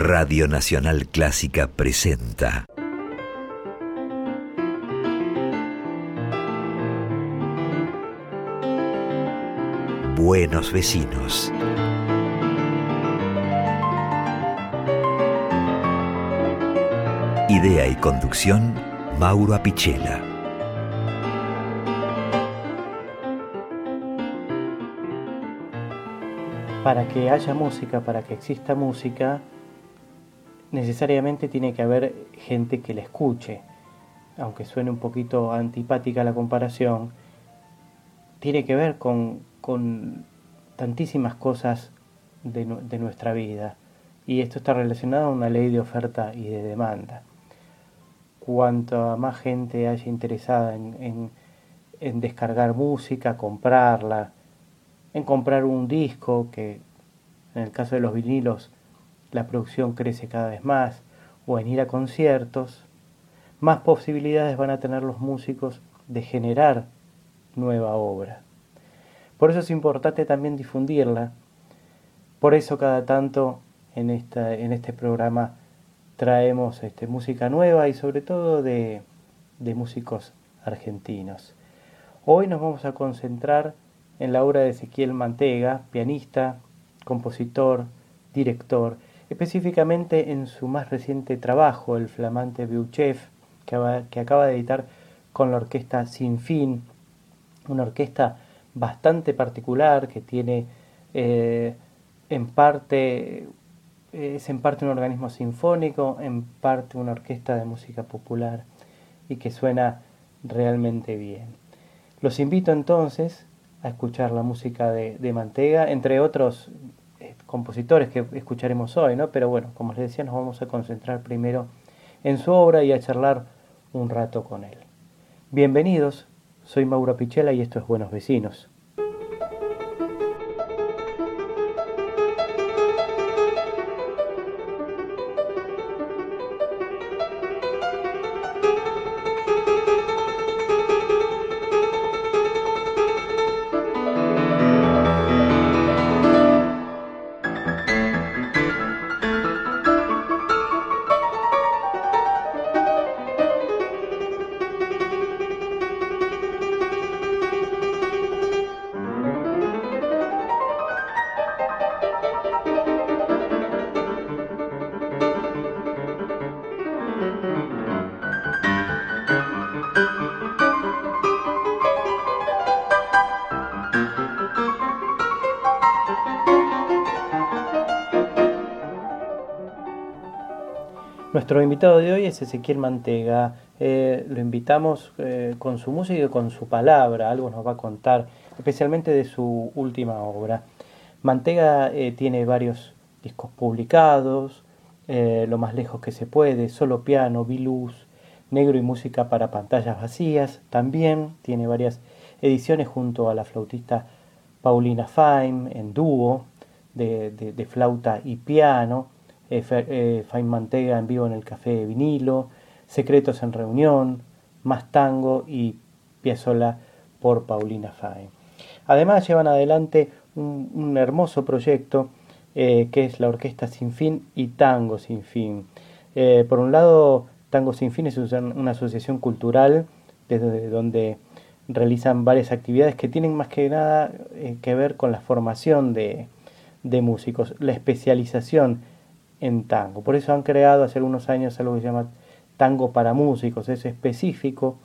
Radio Nacional Clásica presenta Buenos vecinos. Idea y conducción, Mauro Apichela. Para que haya música, para que exista música, necesariamente tiene que haber gente que la escuche. Aunque suene un poquito antipática la comparación, tiene que ver con, tantísimas cosas de, nuestra vida. Y esto está relacionado a una ley de oferta y de demanda. Cuanto más gente haya interesada en, en descargar música, comprarla, en comprar un disco, que en el caso de los vinilos la producción crece cada vez más, o en ir a conciertos, más posibilidades van a tener los músicos de generar nueva obra. Por eso es importante también difundirla. Por eso cada tanto en, esta, en este programa traemos este, música nueva y sobre todo de, de músicos argentinos. Hoy nos vamos a concentrar en la obra de Ezequiel Mantega, pianista, compositor, director, específicamente en su más reciente trabajo, el flamante Biuchev, que, acaba de editar con la orquesta Sin Fin, una orquesta bastante particular que tiene eh, en parte es en parte un organismo sinfónico, en parte una orquesta de música popular y que suena realmente bien. Los invito entonces a escuchar la música de, de Mantega, entre otros compositores que escucharemos hoy, ¿no? Pero bueno, como les decía, nos vamos a concentrar primero en su obra y a charlar un rato con él. Bienvenidos, soy Mauro Pichela y esto es Buenos Vecinos. Nuestro invitado de hoy es Ezequiel Mantega. Eh, lo invitamos eh, con su música y con su palabra. Algo nos va a contar, especialmente de su última obra. Mantega eh, tiene varios discos publicados, Lo más lejos que se puede, Solo piano, Viluz, Negro y música para pantallas vacías. También tiene varias ediciones junto a la flautista Paulina Faim en dúo de flauta y piano eh, eh, Fain Mantega en vivo en el Café de Vinilo, Secretos en Reunión, Más Tango y Piazzolla por Paulina Fain. Además llevan adelante un, hermoso proyecto eh, que es la Orquesta Sin Fin y Tango Sin Fin. Eh, por un lado, Tango Sin Fin es una asociación cultural desde donde realizan varias actividades que tienen más que nada que ver con la formación de, de músicos, la especialización en tango. Por eso han creado hace algunos años algo que se llama tango para músicos, es específico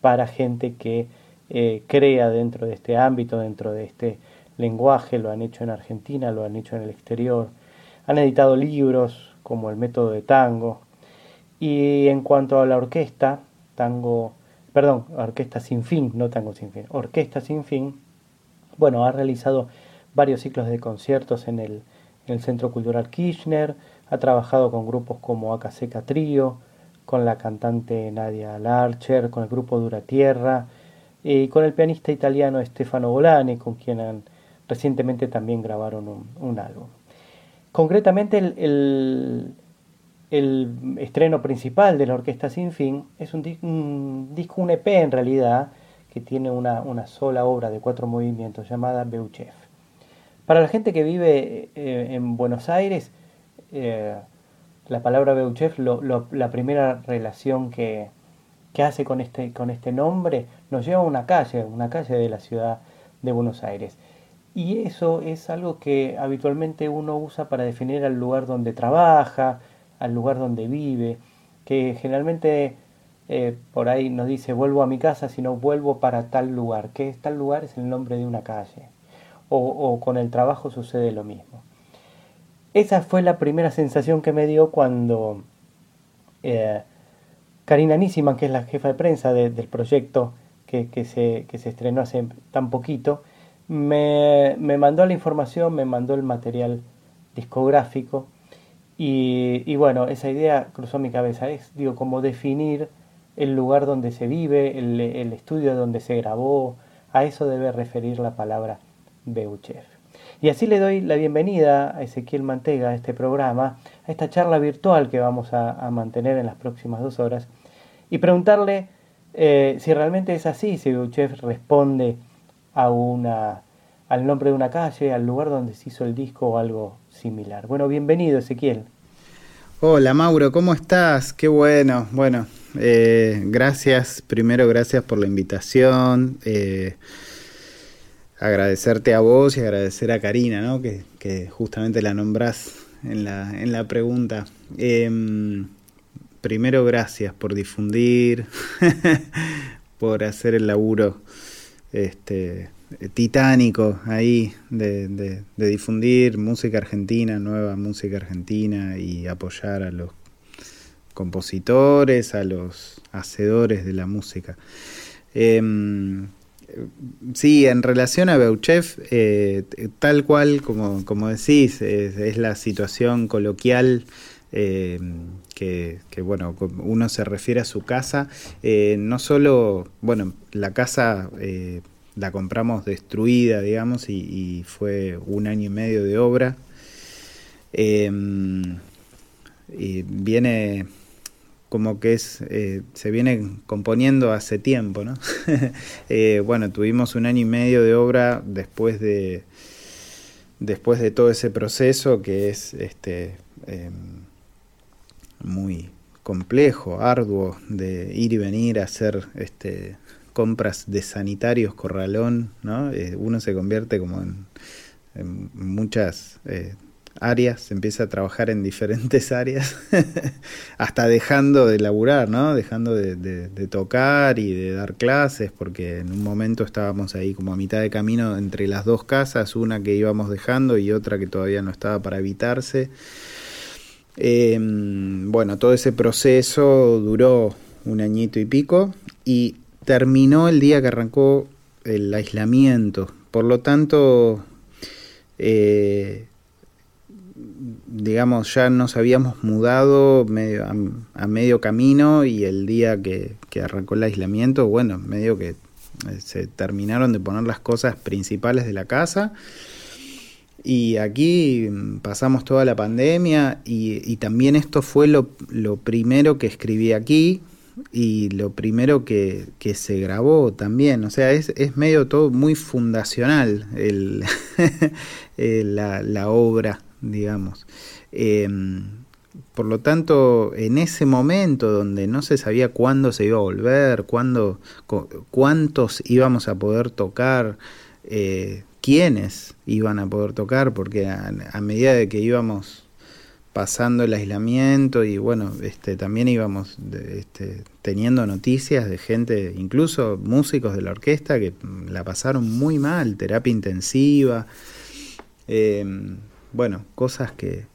para gente que eh, crea dentro de este ámbito, dentro de este lenguaje, lo han hecho en Argentina, lo han hecho en el exterior, han editado libros como El método de tango, y en cuanto a la orquesta, tango, perdón, orquesta sin fin, no tango sin fin, orquesta sin fin, bueno, ha realizado varios ciclos de conciertos en el, en el Centro Cultural Kirchner, ha trabajado con grupos como Acaseca Trío, con la cantante Nadia Larcher, con el grupo Dura Tierra y con el pianista italiano Stefano Volani, con quien recientemente también grabaron un, álbum. Concretamente el, estreno principal de la Orquesta Sin Fin es un, disco, un EP en realidad, que tiene una, sola obra de cuatro movimientos llamada Beuchef. Para la gente que vive eh, en Buenos Aires, eh, la palabra Beuchef, la primera relación que, hace con este, con este nombre, nos lleva a una calle, una calle de la ciudad de Buenos Aires. Y eso es algo que habitualmente uno usa para definir al lugar donde trabaja, al lugar donde vive, que generalmente eh, por ahí nos dice vuelvo a mi casa, sino vuelvo para tal lugar, que tal lugar es el nombre de una calle. O, con el trabajo sucede lo mismo. Esa fue la primera sensación que me dio cuando eh, Karina Nissiman, que es la jefa de prensa del proyecto que, se, que se estrenó hace tan poquito, me, me, mandó la información, me mandó el material discográfico y, y, bueno, esa idea cruzó mi cabeza, es digo, como definir el lugar donde se vive, el, el estudio donde se grabó, a eso debe referir la palabra Beuchef. Y así le doy la bienvenida a Ezequiel Mantega a este programa, a esta charla virtual que vamos a, mantener en las próximas dos horas, y preguntarle eh, si realmente es así, si Beuchef responde a una, al nombre de una calle, al lugar donde se hizo el disco o algo similar. Bueno, bienvenido Ezequiel. Hola Mauro, ¿cómo estás? Qué bueno. Bueno, eh, gracias, primero gracias por la invitación. Eh, agradecerte a vos y agradecer a Karina, ¿no? que, justamente la nombrás en la, en la pregunta. Em, primero gracias por difundir, por hacer el laburo este, titánico ahí de, de, difundir música argentina, nueva música argentina y apoyar a los compositores, a los hacedores de la música. Em, sí, en relación a Beuchef, eh, tal cual como, como decís, es, la situación coloquial em, que, bueno, uno se refiere a su casa. Eh, no solo, bueno, la casa eh, la compramos destruida, digamos, y, fue un año y medio de obra. Y viene como que es eh, se viene componiendo hace tiempo, ¿no? Eh, bueno, tuvimos un año y medio de obra después de después de todo ese proceso que es este em, muy complejo, arduo de ir y venir a hacer este compras de sanitarios corralón, ¿no? Eh, uno se convierte como en, en muchas áreas, empieza a trabajar en diferentes áreas, hasta dejando de laburar, ¿no? Dejando de, tocar y de dar clases, porque en un momento estábamos ahí como a mitad de camino entre las dos casas, una que íbamos dejando y otra que todavía no estaba para evitarse. Em, bueno, todo ese proceso duró un añito y pico y terminó el día que arrancó el aislamiento. Por lo tanto, eh, digamos, ya nos habíamos mudado medio, a, medio camino y el día que, arrancó el aislamiento, bueno, medio que eh, se terminaron de poner las cosas principales de la casa. Y aquí pasamos toda la pandemia y, también esto fue lo, primero que escribí aquí y lo primero que, se grabó también. O sea, es, es medio todo muy fundacional el, la, la obra digamos. Em, por lo tanto, en ese momento donde no se sabía cuándo se iba a volver, cuándo, cuántos íbamos a poder tocar, eh, quiénes iban a poder tocar, porque a, medida de que íbamos pasando el aislamiento y bueno, este, también íbamos este, teniendo noticias de gente, incluso músicos de la orquesta, que la pasaron muy mal, terapia intensiva. Em, bueno, cosas que,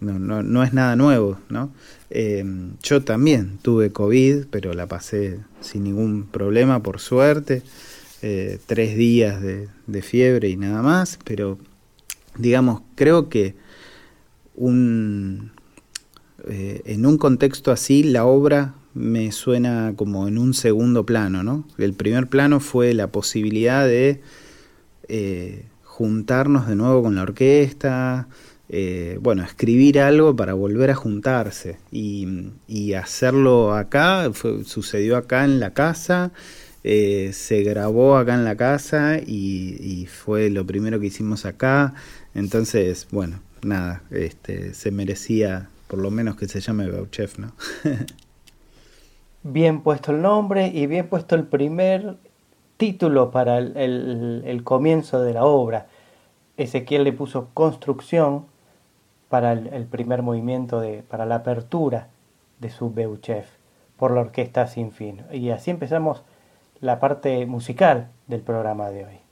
no, no, no, es nada nuevo, ¿no? Eh, yo también tuve COVID, pero la pasé sin ningún problema, por suerte. Eh, tres días de, fiebre y nada más, pero digamos, creo que un, eh, en un contexto así la obra me suena como en un segundo plano, ¿no? El primer plano fue la posibilidad de juntarnos de nuevo con la orquesta, eh, bueno, escribir algo para volver a juntarse y, hacerlo acá, sucedió acá en la casa, eh, se grabó acá en la casa y, fue lo primero que hicimos acá, entonces, bueno, nada, este, se merecía por lo menos que se llame Bauchef, ¿no? bien puesto el nombre y bien puesto el primer título para el, comienzo de la obra. Ezequiel le puso construcción para el, primer movimiento, de, para la apertura de su Beuchef por la orquesta sin fin. Y así empezamos la parte musical del programa de hoy.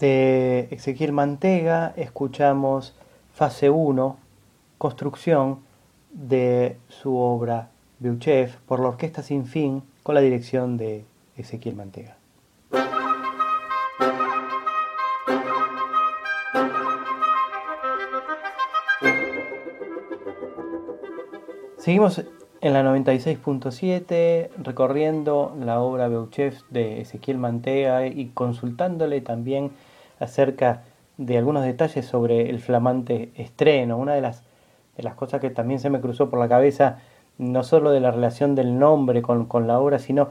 De Ezequiel Mantega escuchamos fase 1, construcción de su obra Beuchef por la Orquesta Sin Fin con la dirección de Ezequiel Mantega. Seguimos en la 96.7 recorriendo la obra Beuchef de Ezequiel Mantega y consultándole también acerca de algunos detalles sobre el flamante estreno. Una de las cosas que también se me cruzó por la cabeza, no solo de la relación del nombre con, la obra, sino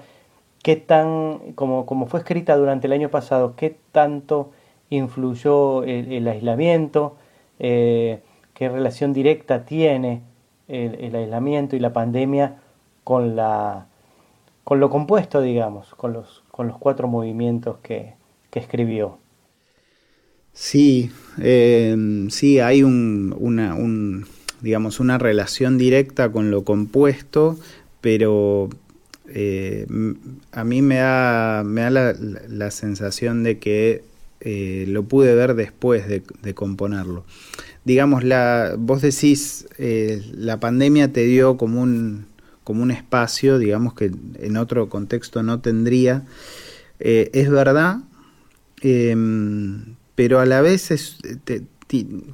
qué tan, como, fue escrita durante el año pasado, qué tanto influyó el, aislamiento, eh, qué relación directa tiene el, aislamiento y la pandemia con, lo compuesto, digamos, con los, cuatro movimientos que escribió. Sí, eh, sí, hay un, una, digamos, una relación directa con lo compuesto, pero eh, a mí me da, me da la, sensación de que eh, lo pude ver después de, componerlo. Digamos, la, vos decís, la pandemia te dio como un, como un espacio, digamos, que en otro contexto no tendría. es verdad, Em, pero a la vez es,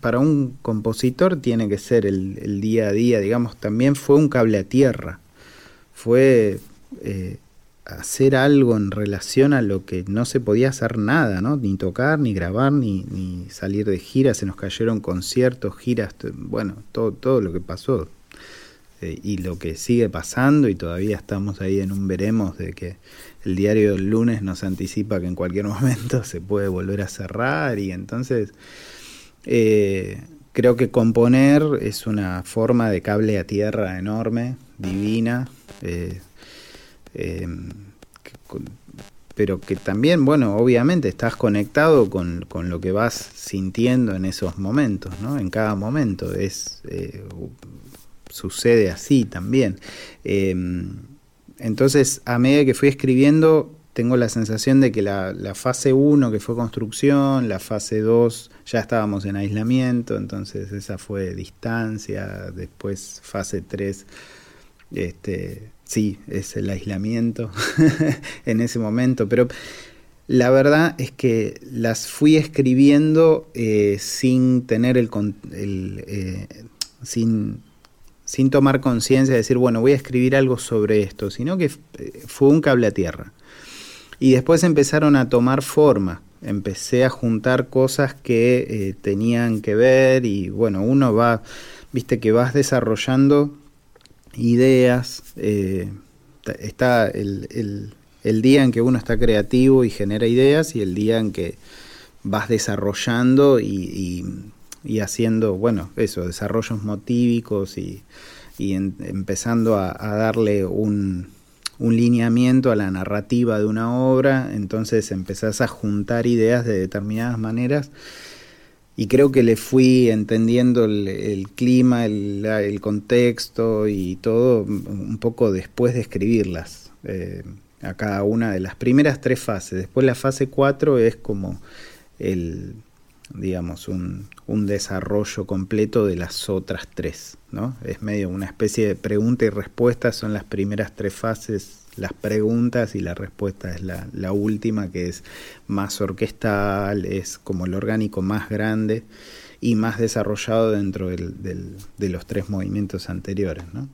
para un compositor tiene que ser el, día a día, digamos, también fue un cable a tierra, fue eh, hacer algo en relación a lo que no se podía hacer nada, ¿no? ni tocar, ni grabar, ni, ni salir de gira, se nos cayeron conciertos, giras, bueno, todo, todo lo que pasó. Eh, y lo que sigue pasando y todavía estamos ahí en un veremos de que el diario del lunes nos anticipa que en cualquier momento se puede volver a cerrar y entonces eh, creo que componer es una forma de cable a tierra enorme, divina, eh, em, pero que también, bueno, obviamente estás conectado con, con, lo que vas sintiendo en esos momentos, ¿no? En cada momento es sucede así también. Entonces, a medida que fui escribiendo, tengo la sensación de que la, fase 1, que fue construcción, la fase 2, ya estábamos en aislamiento, entonces esa fue distancia, después fase 3, este, sí, es el aislamiento en ese momento, pero la verdad es que las fui escribiendo eh, sin tener el, el eh, sin sin tomar conciencia de decir, bueno, voy a escribir algo sobre esto, sino que eh, fue un cable a tierra. Y después empezaron a tomar forma, empecé a juntar cosas que eh, tenían que ver y bueno, uno va, viste que vas desarrollando ideas, eh, está el, día en que uno está creativo y genera ideas y el día en que vas desarrollando y haciendo, bueno, eso, desarrollos motívicos y, empezando a, darle un, un, lineamiento a la narrativa de una obra, entonces empezás a juntar ideas de determinadas maneras y creo que le fui entendiendo el, clima, el, contexto y todo un poco después de escribirlas. Eh, a cada una de las primeras tres fases. Después la fase cuatro es como el, digamos, un, un, desarrollo completo de las otras tres. ¿no? Es medio una especie de pregunta y respuesta, son las primeras tres fases, las preguntas y la respuesta es la, la última, que es más orquestal, es como el orgánico más grande y más desarrollado dentro del, de los tres movimientos anteriores. ¿no?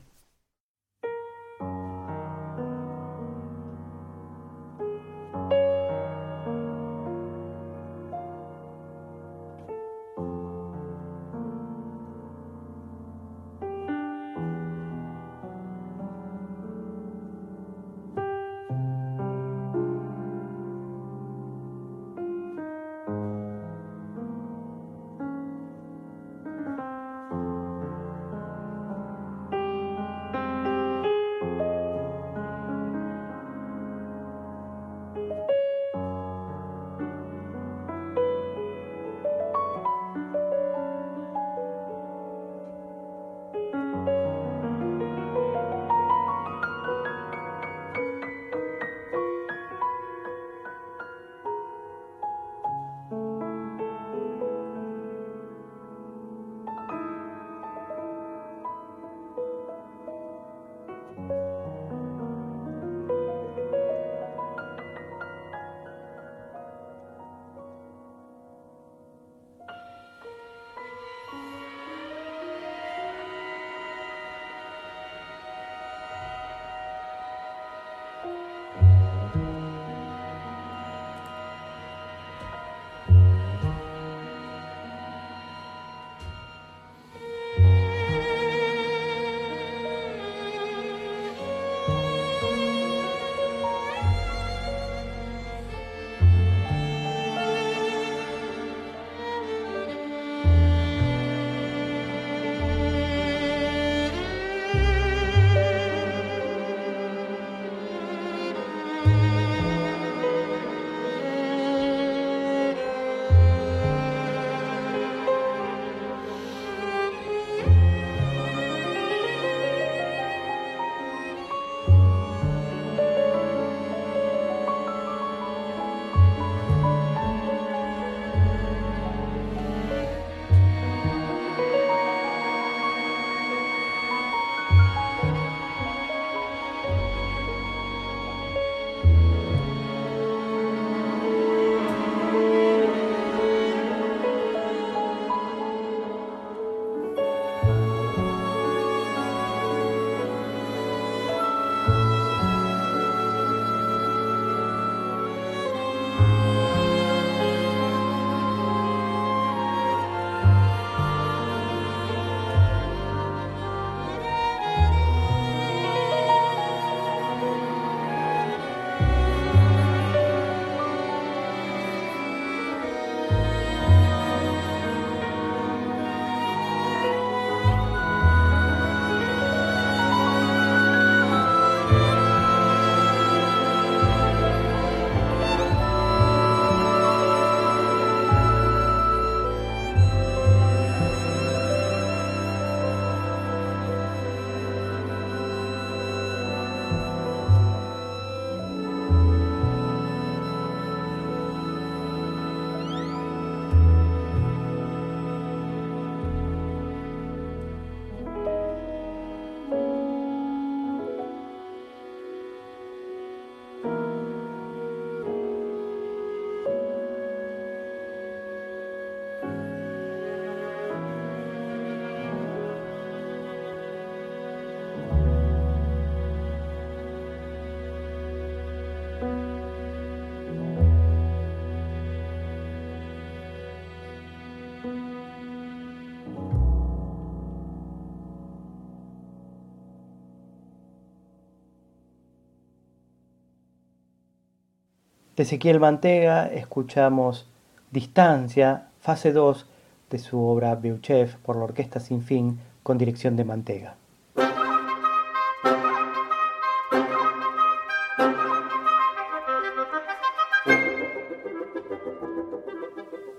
Ezequiel Mantega escuchamos Distancia, fase 2 de su obra Beuchev por la Orquesta Sin Fin con dirección de Mantega.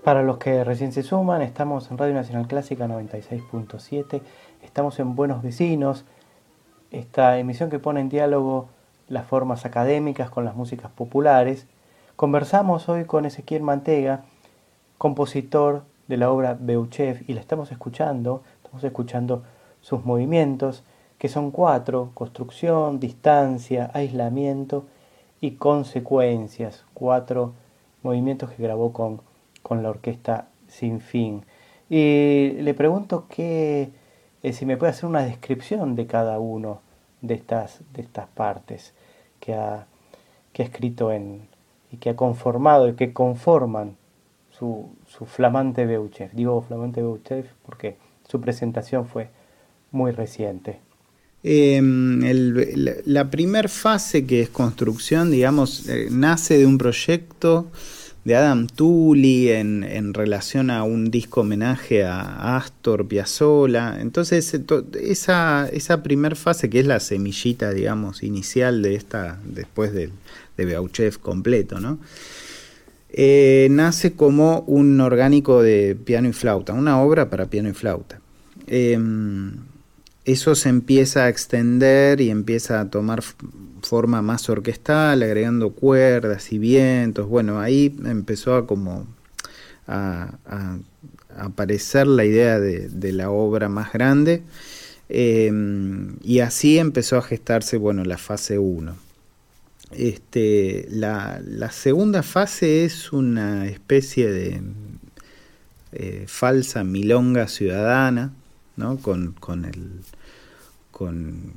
Para los que recién se suman, estamos en Radio Nacional Clásica 96.7, estamos en Buenos Vecinos, esta emisión que pone en diálogo las formas académicas con las músicas populares. Conversamos hoy con Ezequiel Mantega, compositor de la obra Beuchev, y la estamos escuchando, estamos escuchando sus movimientos, que son cuatro, construcción, distancia, aislamiento y consecuencias, cuatro movimientos que grabó con con la orquesta Sin Fin. Y le pregunto que, eh, si me puede hacer una descripción de cada uno de estas, de estas partes que ha, que ha escrito en, y que ha conformado y que conforman su, su flamante Beuchev. Digo flamante Beuchev porque su presentación fue muy reciente. Em, la, la primera fase que es construcción, digamos, eh, nace de un proyecto de Adam Tully en, en, relación a un disco homenaje a Astor Piazzolla. Entonces, esa, esa primera fase, que es la semillita, digamos, inicial de esta, después de, de Beauchev completo, ¿no? Eh, nace como un orgánico de piano y flauta, una obra para piano y flauta. Em, eso se empieza a extender y empieza a tomar forma más orquestal, agregando cuerdas y vientos. Bueno, ahí empezó a como a, aparecer la idea de, la obra más grande. Em, y así empezó a gestarse bueno, la fase 1. Este, la, segunda fase es una especie de eh, falsa milonga ciudadana, ¿no? con, con, el, con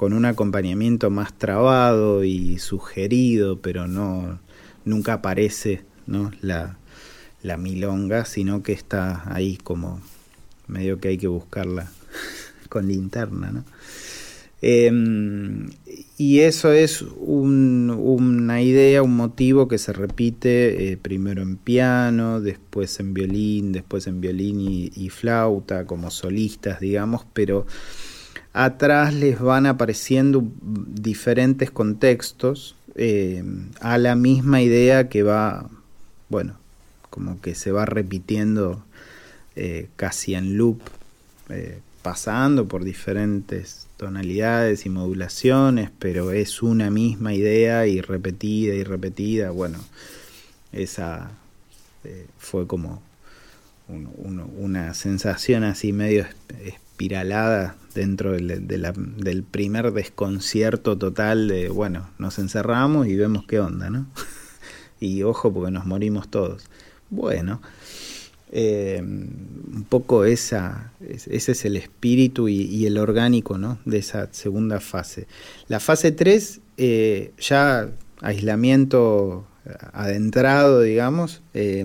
con un acompañamiento más trabado y sugerido, pero no nunca aparece ¿no? la, la milonga, sino que está ahí como medio que hay que buscarla con linterna. ¿no? Em, y eso es un, una idea, un motivo que se repite eh, primero en piano, después en violín, después en violín y, flauta, como solistas, digamos, pero atrás les van apareciendo diferentes contextos eh, a la misma idea que va, bueno, como que se va repitiendo eh, casi en loop, eh, pasando por diferentes tonalidades y modulaciones, pero es una misma idea y repetida y repetida. Bueno, esa fue como una sensación así medio espiralada dentro del, primer desconcierto total de, bueno, nos encerramos y vemos qué onda, ¿no? y ojo porque nos morimos todos. Bueno, eh, un poco esa, ese es el espíritu y, el orgánico, ¿no? De esa segunda fase. La fase 3, eh, ya aislamiento adentrado, digamos, eh,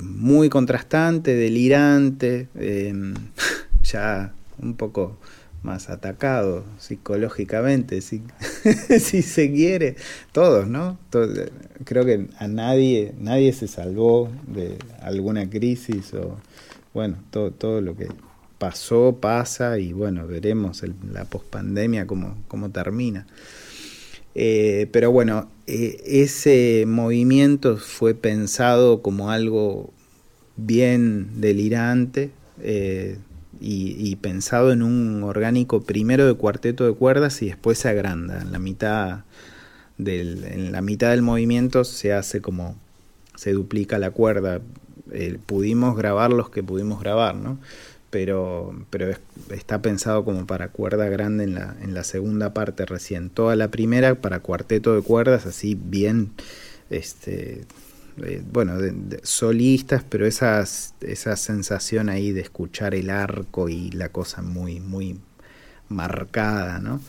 muy contrastante, delirante, ya un poco más atacado psicológicamente, si, si se quiere, todos, ¿no? creo que a nadie, nadie se salvó de alguna crisis o, bueno, todo, todo lo que pasó, pasa y bueno, veremos la pospandemia cómo, cómo termina. Eh, pero bueno, eh, ese movimiento fue pensado como algo bien delirante, eh, y, pensado en un orgánico primero de cuarteto de cuerdas y después se agranda. En la mitad del, en la mitad del movimiento se hace como se duplica la cuerda. Eh, pudimos grabar los que pudimos grabar, ¿no? Pero, pero está pensado como para cuerda grande en la, en la segunda parte recién. Toda la primera para cuarteto de cuerdas, así bien este, eh, bueno, de, solistas, pero esa sensación ahí de escuchar el arco y la cosa muy, muy marcada, ¿no?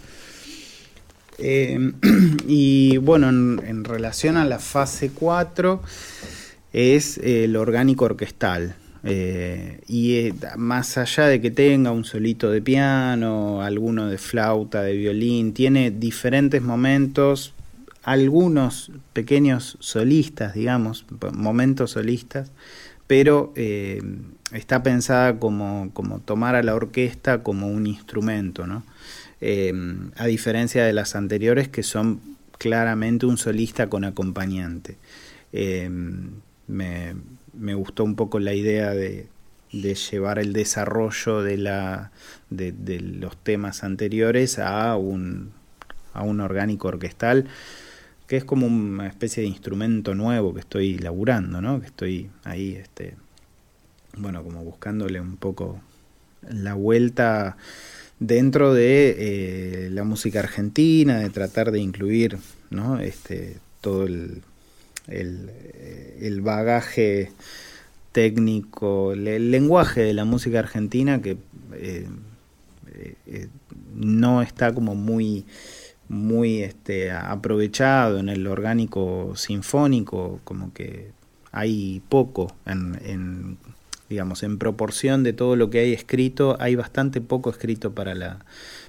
Eh, y bueno, en, relación a la fase 4 es el orgánico orquestal. Eh, y más allá de que tenga un solito de piano, alguno de flauta, de violín, tiene diferentes momentos algunos pequeños solistas, digamos, momentos solistas, pero eh, está pensada como, como, tomar a la orquesta como un instrumento, ¿no? Eh, a diferencia de las anteriores que son claramente un solista con acompañante. Eh, me, me, gustó un poco la idea de, de llevar el desarrollo de, la, de, de, los temas anteriores a un, a un orgánico orquestal que es como una especie de instrumento nuevo que estoy laburando, ¿no? Que estoy ahí, este, bueno, como buscándole un poco la vuelta dentro de eh, la música argentina, de tratar de incluir, ¿no? Este, todo el, el, el bagaje técnico, el, lenguaje de la música argentina que eh, eh, no está como muy muy este, aprovechado en el orgánico sinfónico, como que hay poco en, en, digamos, en proporción de todo lo que hay escrito, hay bastante poco escrito para la,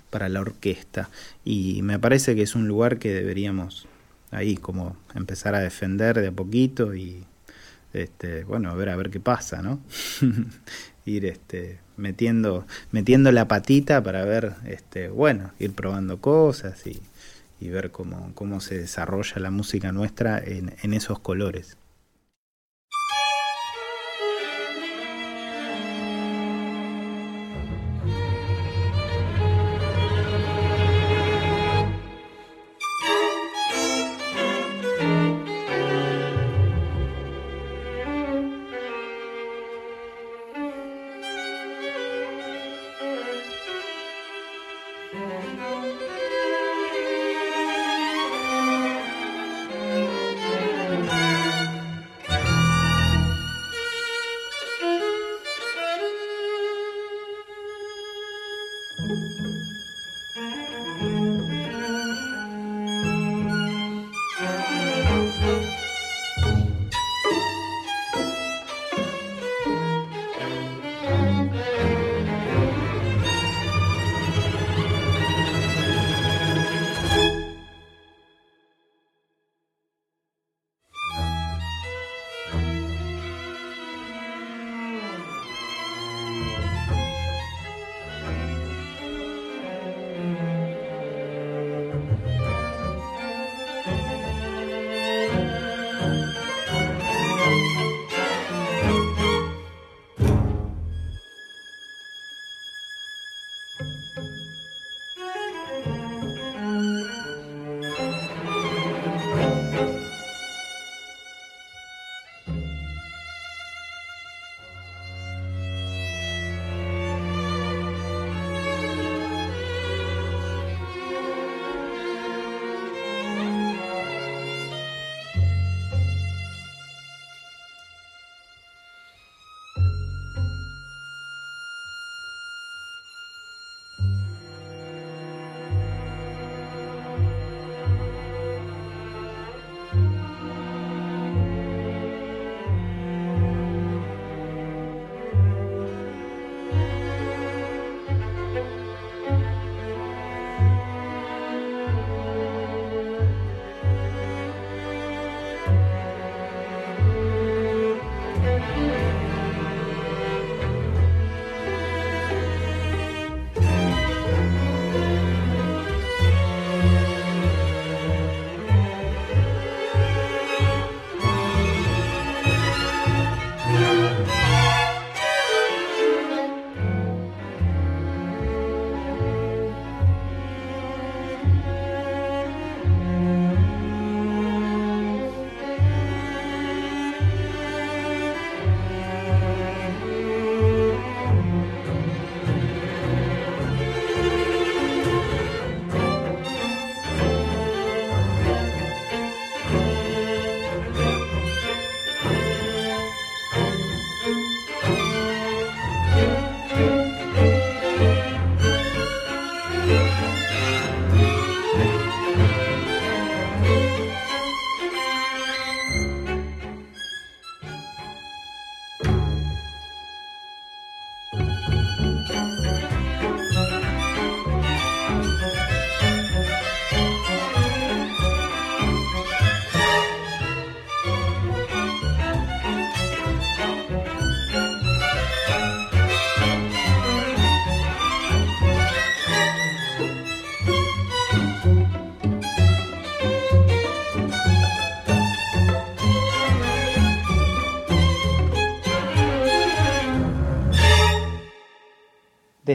para la orquesta. Y me parece que es un lugar que deberíamos ahí como empezar a defender de a poquito y este, bueno, a ver a ver qué pasa, ¿no? ir este metiendo metiendo la patita para ver este bueno, ir probando cosas y y ver cómo, cómo se desarrolla la música nuestra en, en esos colores.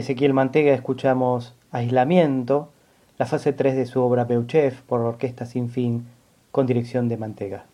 Ezequiel Mantega escuchamos Aislamiento, la fase 3 de su obra Beuchev por Orquesta Sin Fin con dirección de Mantega.